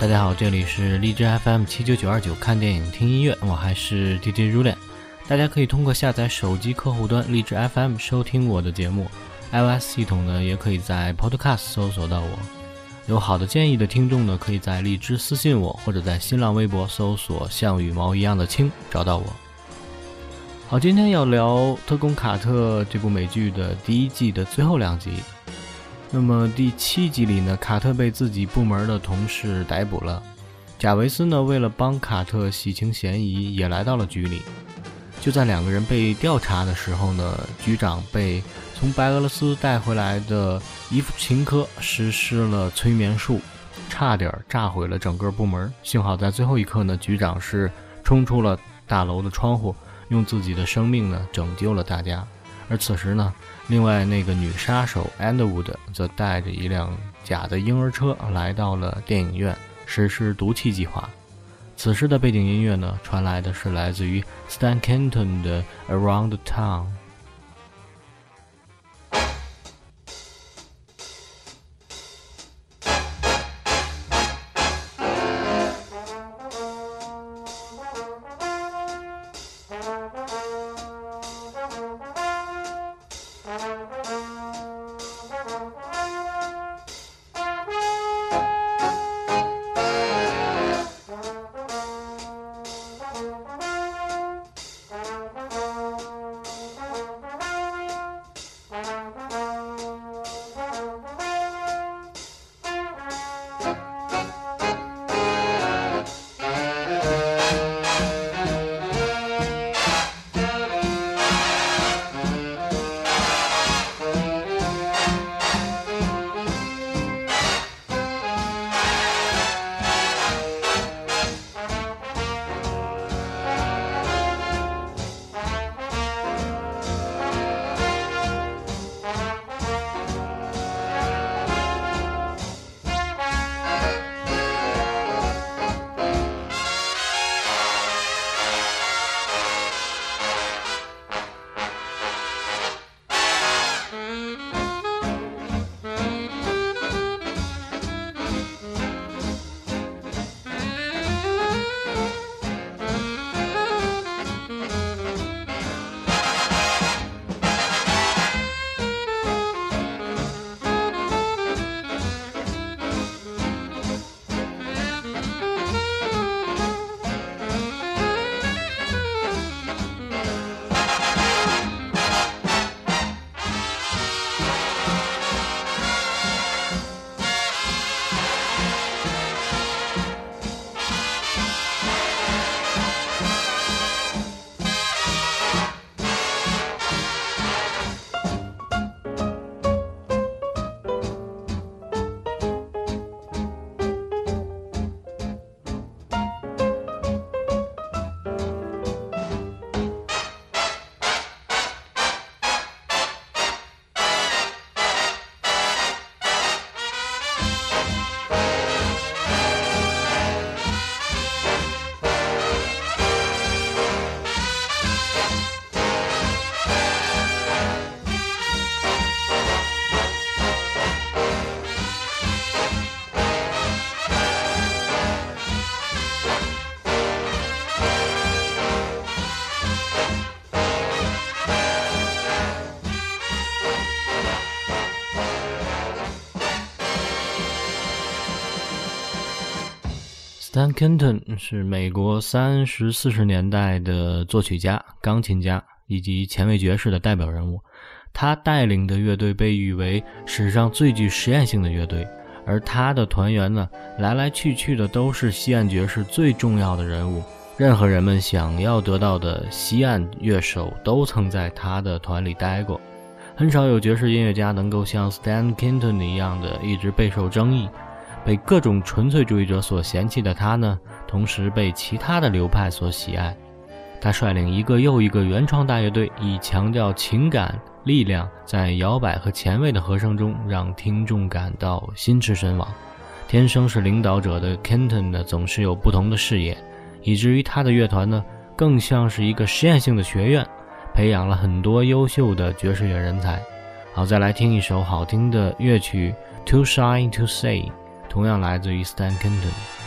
大家好，这里是荔枝 FM 七九九二九，看电影听音乐，我还是 DJ Rulen。大家可以通过下载手机客户端荔枝 FM 收听我的节目，iOS 系统呢也可以在 Podcast 搜索到我。有好的建议的听众呢，可以在荔枝私信我，或者在新浪微博搜索“像羽毛一样的青”找到我。好，今天要聊《特工卡特》这部美剧的第一季的最后两集。那么第七集里呢，卡特被自己部门的同事逮捕了。贾维斯呢，为了帮卡特洗清嫌疑，也来到了局里。就在两个人被调查的时候呢，局长被从白俄罗斯带回来的伊夫琴科实施了催眠术，差点炸毁了整个部门。幸好在最后一刻呢，局长是冲出了大楼的窗户，用自己的生命呢拯救了大家。而此时呢，另外那个女杀手 Underwood 则带着一辆假的婴儿车来到了电影院，实施毒气计划。此时的背景音乐呢，传来的是来自于 Stan Kenton 的 Around Town。Stan Kenton 是美国三十四十年代的作曲家、钢琴家以及前卫爵士的代表人物。他带领的乐队被誉为史上最具实验性的乐队，而他的团员呢，来来去去的都是西岸爵士最重要的人物。任何人们想要得到的西岸乐手，都曾在他的团里待过。很少有爵士音乐家能够像 Stan Kenton 一样的一直备受争议。被各种纯粹主义者所嫌弃的他呢，同时被其他的流派所喜爱。他率领一个又一个原创大乐队，以强调情感力量，在摇摆和前卫的和声中，让听众感到心驰神往。天生是领导者的 Kenton 呢，总是有不同的视野，以至于他的乐团呢，更像是一个实验性的学院，培养了很多优秀的爵士乐人才。好，再来听一首好听的乐曲《Too Shy to Say》。同样来自于 Stan Kenton。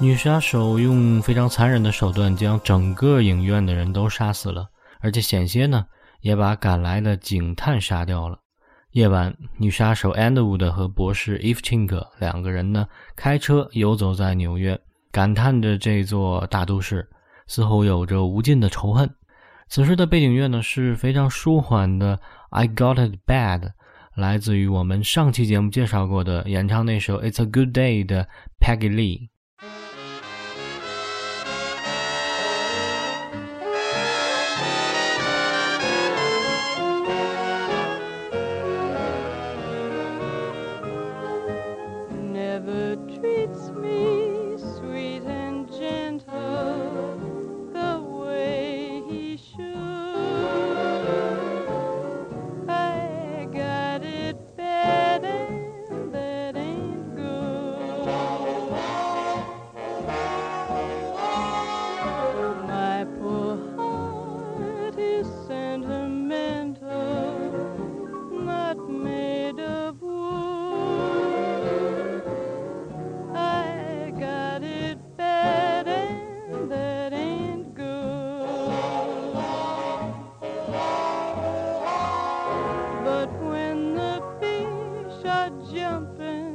女杀手用非常残忍的手段将整个影院的人都杀死了，而且险些呢也把赶来的警探杀掉了。夜晚，女杀手 Andwood 和博士 e v c h i n k 两个人呢开车游走在纽约，感叹着这座大都市似乎有着无尽的仇恨。此时的背景乐呢是非常舒缓的，I Got It Bad，来自于我们上期节目介绍过的演唱那首 It's a Good Day 的 Peggy Lee。jumping.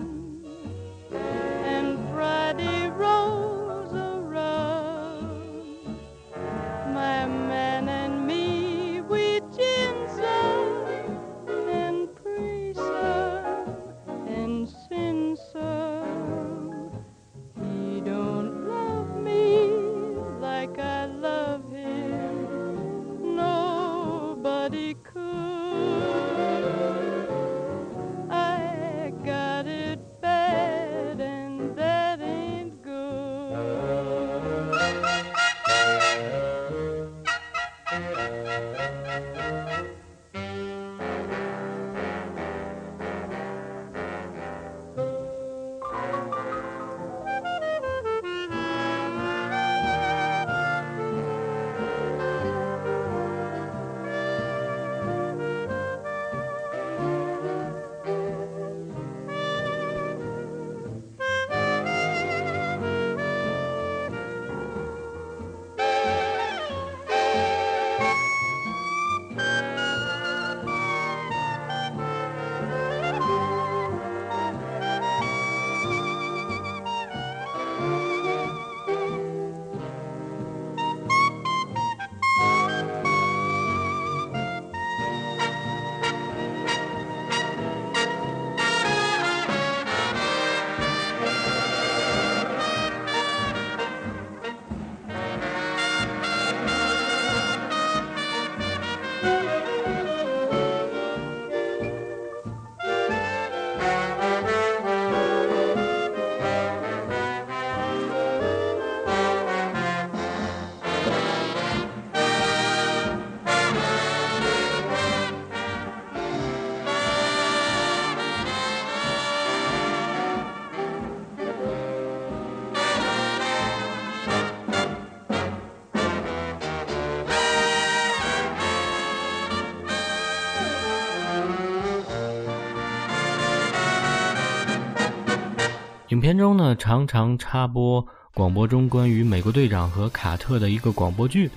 片中呢，常常插播广播中关于美国队长和卡特的一个广播剧，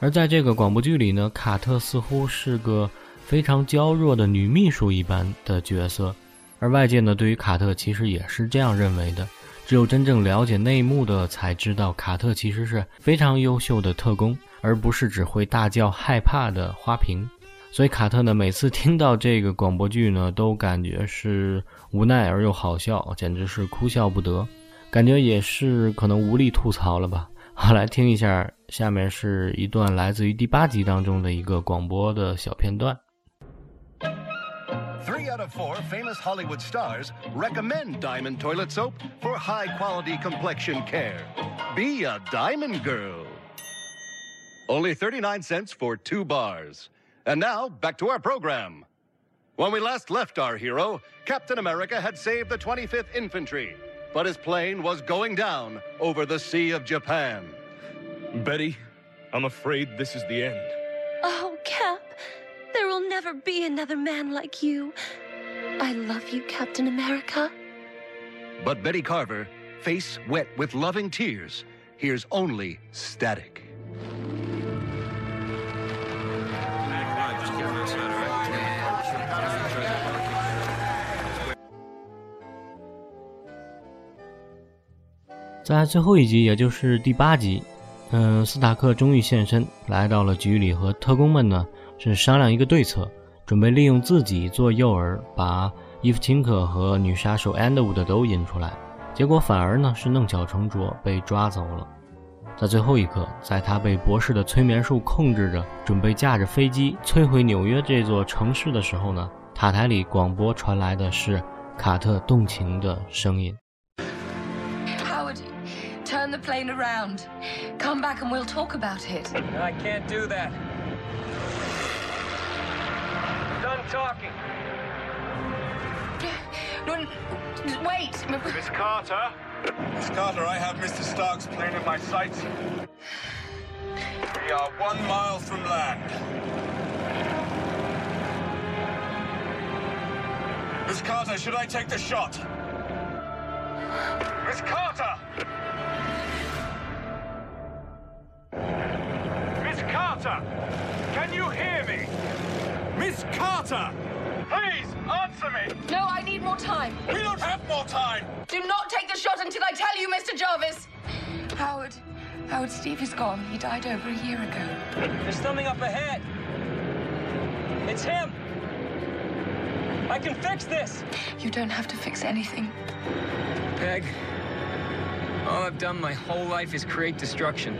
而在这个广播剧里呢，卡特似乎是个非常娇弱的女秘书一般的角色，而外界呢，对于卡特其实也是这样认为的，只有真正了解内幕的才知道，卡特其实是非常优秀的特工，而不是只会大叫害怕的花瓶。所以卡特呢，每次听到这个广播剧呢，都感觉是无奈而又好笑，简直是哭笑不得，感觉也是可能无力吐槽了吧。好，来听一下，下面是一段来自于第八集当中的一个广播的小片段。Three out of four famous Hollywood stars recommend Diamond Toilet Soap for high quality complexion care. Be a Diamond Girl. Only 39 cents for two bars. And now, back to our program. When we last left our hero, Captain America had saved the 25th Infantry, but his plane was going down over the Sea of Japan. Betty, I'm afraid this is the end. Oh, Cap, there will never be another man like you. I love you, Captain America. But Betty Carver face wet with loving tears, hears only static. 在最后一集，也就是第八集，嗯，斯塔克终于现身，来到了局里，和特工们呢是商量一个对策，准备利用自己做诱饵，把伊夫钦克和女杀手安德伍德都引出来。结果反而呢是弄巧成拙，被抓走了。在最后一刻，在他被博士的催眠术控制着，准备驾着飞机摧毁纽约这座城市的时候呢，塔台里广播传来的是卡特动情的声音。Turn the plane around. Come back and we'll talk about it. I can't do that. Done talking. No, wait. Miss Carter? Miss Carter, I have Mr. Stark's plane in my sights. We are one mile from land. Miss Carter, should I take the shot? Miss Carter! Carter! Can you hear me? Miss Carter! Please, answer me! No, I need more time. We don't have more time! Do not take the shot until I tell you, Mr. Jarvis! Howard, Howard, Steve is gone. He died over a year ago. There's something up ahead. It's him! I can fix this! You don't have to fix anything. Peg, all I've done my whole life is create destruction.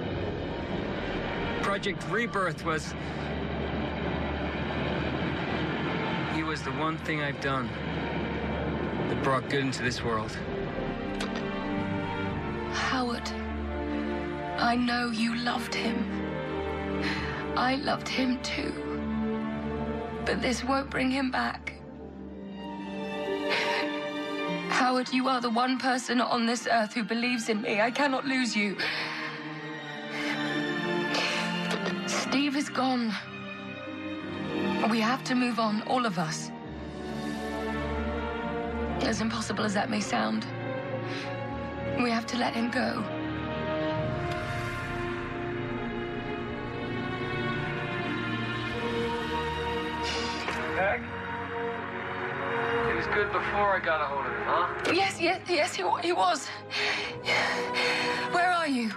Project Rebirth was... He was the one thing I've done that brought good into this world. Howard, I know you loved him. I loved him too. But this won't bring him back. Howard, you are the one person on this earth who believes in me. I cannot lose you. Steve is gone. We have to move on, all of us. As impossible as that may sound, we have to let him go. Heck? He was good before I got a hold of him, huh? Yes, yes, yes, he, he was. Where are you?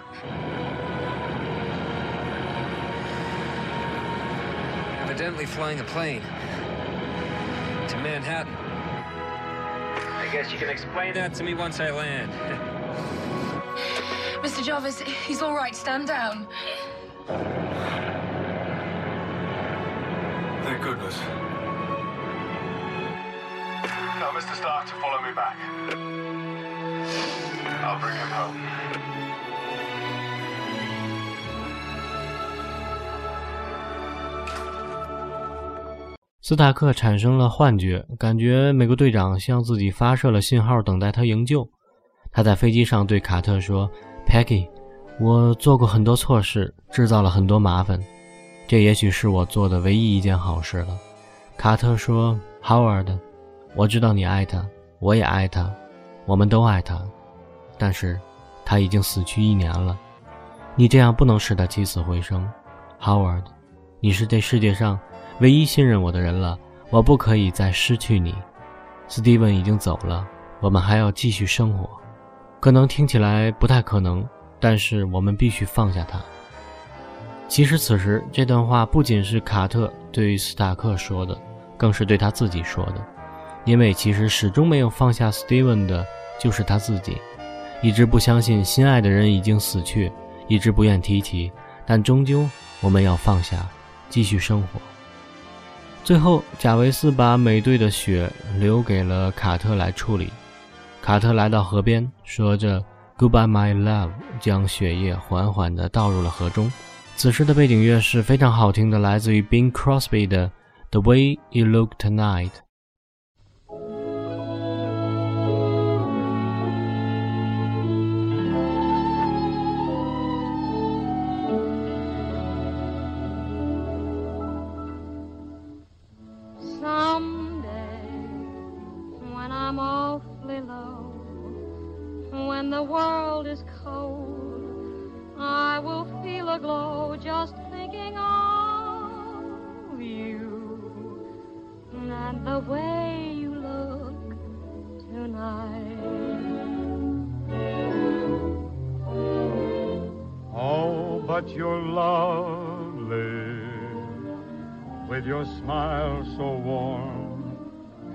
Evidently flying a plane to Manhattan. I guess you can explain that to me once I land. Mr. Jarvis, he's all right. Stand down. Thank goodness. Tell Mr. Stark to follow me back. I'll bring him home. 斯塔克产生了幻觉，感觉美国队长向自己发射了信号，等待他营救。他在飞机上对卡特说：“Peggy，我做过很多错事，制造了很多麻烦，这也许是我做的唯一一件好事了。”卡特说：“Howard，我知道你爱他，我也爱他，我们都爱他，但是他已经死去一年了。你这样不能使他起死回生，Howard，你是这世界上……”唯一信任我的人了，我不可以再失去你。斯蒂文已经走了，我们还要继续生活。可能听起来不太可能，但是我们必须放下他。其实此时这段话不仅是卡特对于斯塔克说的，更是对他自己说的，因为其实始终没有放下斯蒂文的就是他自己，一直不相信心爱的人已经死去，一直不愿提起，但终究我们要放下，继续生活。最后，贾维斯把美队的血留给了卡特来处理。卡特来到河边，说着 “Goodbye, my love”，将血液缓缓地倒入了河中。此时的背景乐是非常好听的，来自于 Bing Crosby 的《The Way You Look Tonight》。You're lovely with your smile so warm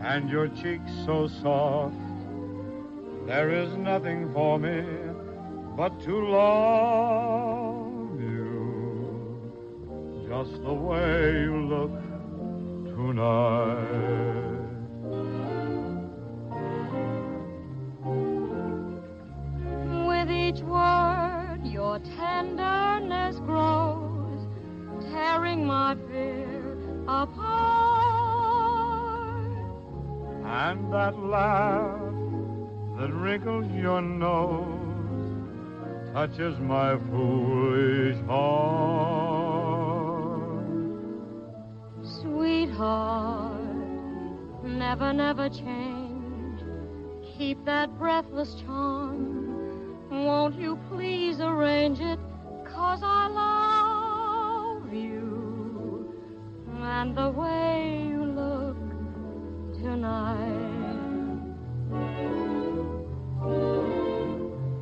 and your cheeks so soft. There is nothing for me but to love you just the way you look tonight. Tenderness grows, tearing my fear apart. And that laugh that wrinkles your nose touches my foolish heart. Sweetheart, never, never change. Keep that breathless charm. Won't you please arrange it? Cause I love you and the way you look tonight.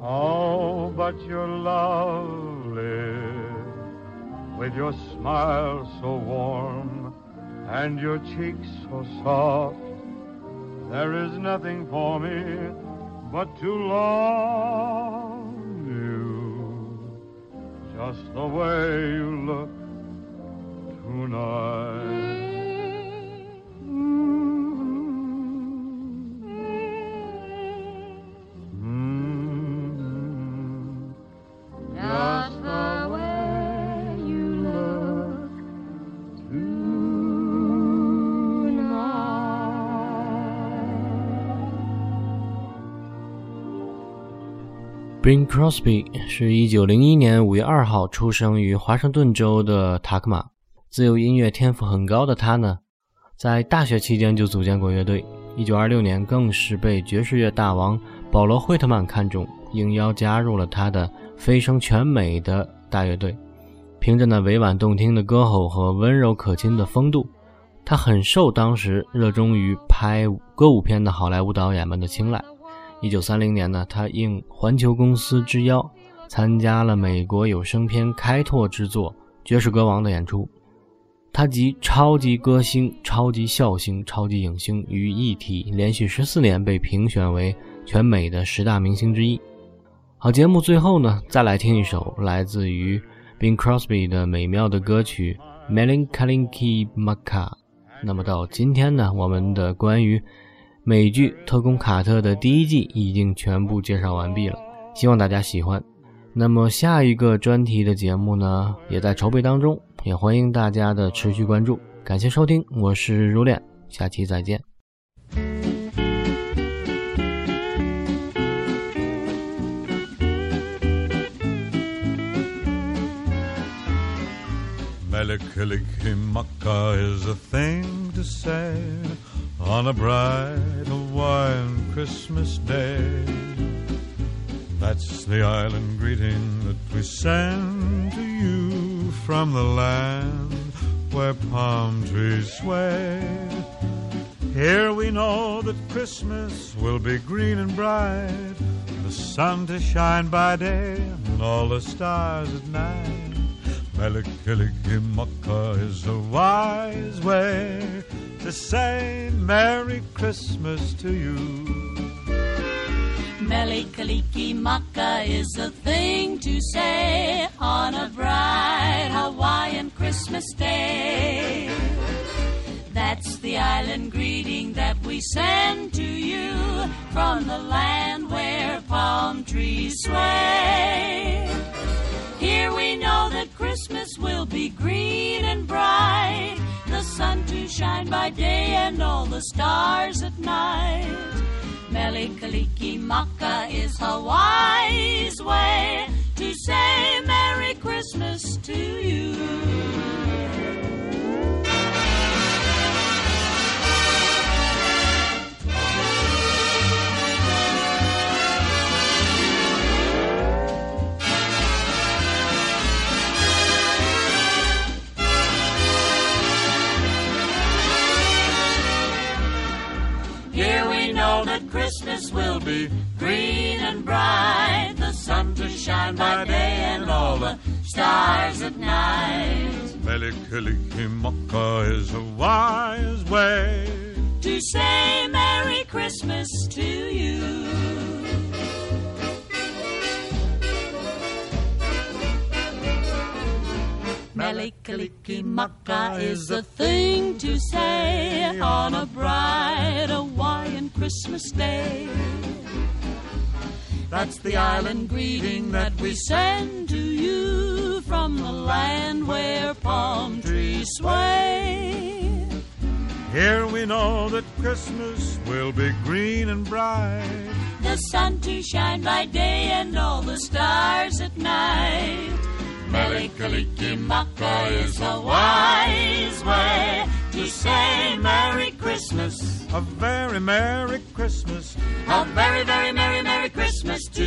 Oh, but you're lovely with your smile so warm and your cheeks so soft. There is nothing for me but to love just the way you look tonight. Bing Crosby 是一九零一年五月二号出生于华盛顿州的塔克马。自由音乐天赋很高的他呢，在大学期间就组建过乐队。一九二六年，更是被爵士乐大王保罗·惠特曼看中，应邀加入了他的飞升全美的大乐队。凭着那委婉动听的歌喉和温柔可亲的风度，他很受当时热衷于拍歌舞片的好莱坞导演们的青睐。一九三零年呢，他应环球公司之邀，参加了美国有声片开拓之作《爵士歌王》的演出。他集超级歌星、超级笑星、超级影星于一体，连续十四年被评选为全美的十大明星之一。好，节目最后呢，再来听一首来自于 Bing Crosby 的美妙的歌曲《Melancholy Maca》。那么到今天呢，我们的关于美剧《特工卡特》的第一季已经全部介绍完毕了，希望大家喜欢。那么下一个专题的节目呢，也在筹备当中，也欢迎大家的持续关注。感谢收听，我是如恋，下期再见。Melikilikimaka is a thing to say on a bright Hawaiian Christmas day. That's the island greeting that we send to you from the land where palm trees sway. Here we know that Christmas will be green and bright, the sun to shine by day and all the stars at night. Melikilikimaka is a wise way to say Merry Christmas to you. Melikaliki Maka is a thing to say on a bright Hawaiian Christmas day. That's the island greeting that we send to you from the land where palm trees sway. Here we know that Christmas will be green and bright, the sun to shine by day and all the stars at night. Melikaliki Maka be green and bright, the sun to shine by day and all the stars at night. Melikilikimaka is a wise way To say Merry Christmas to you. Melikalikimaka is a thing to say on a bright Hawaiian Christmas day. That's the island greeting that we send to you from the land where palm trees sway. Here we know that Christmas will be green and bright. The sun to shine by day and all the stars at night. Melikalikimaka is a wise way to say Merry Christmas. A very Merry Christmas. A very, very Merry, Merry Christmas to